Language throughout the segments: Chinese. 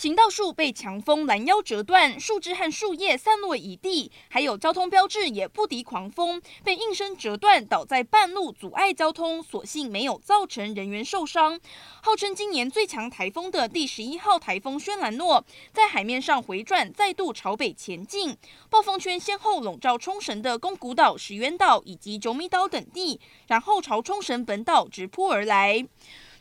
行道树被强风拦腰折断，树枝和树叶散落一地，还有交通标志也不敌狂风，被应声折断，倒在半路阻碍交通，所幸没有造成人员受伤。号称今年最强台风的第十一号台风轩岚诺，在海面上回转，再度朝北前进，暴风圈先后笼罩冲绳的宫古岛、石垣岛以及九米岛等地，然后朝冲绳本岛直扑而来。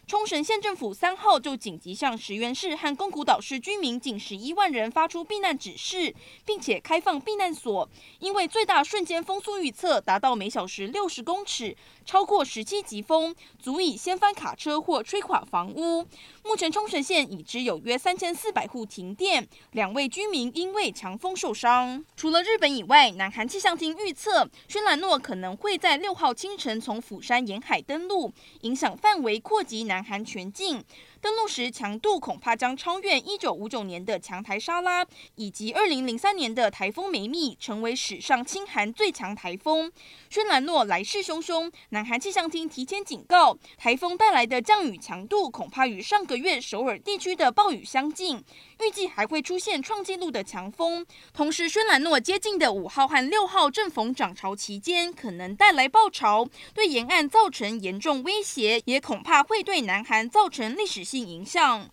冲绳县政府三号就紧急向石垣市和宫古岛市居民近十一万人发出避难指示，并且开放避难所，因为最大瞬间风速预测达到每小时六十公尺，超过十七级风，足以掀翻卡车或吹垮房屋。目前冲绳县已知有约三千四百户停电，两位居民因为强风受伤。除了日本以外，南韩气象厅预测，轩岚诺可能会在六号清晨从釜山沿海登陆，影响范围扩及南南韩全境。登陆时强度恐怕将超越一九五九年的强台莎拉，以及二零零三年的台风梅密，成为史上亲韩最强台风。轩岚诺来势汹汹，南韩气象厅提前警告，台风带来的降雨强度恐怕与上个月首尔地区的暴雨相近，预计还会出现创纪录的强风。同时，轩岚诺接近的五号和六号正逢涨潮期间，可能带来暴潮，对沿岸造成严重威胁，也恐怕会对南韩造成历史性影响。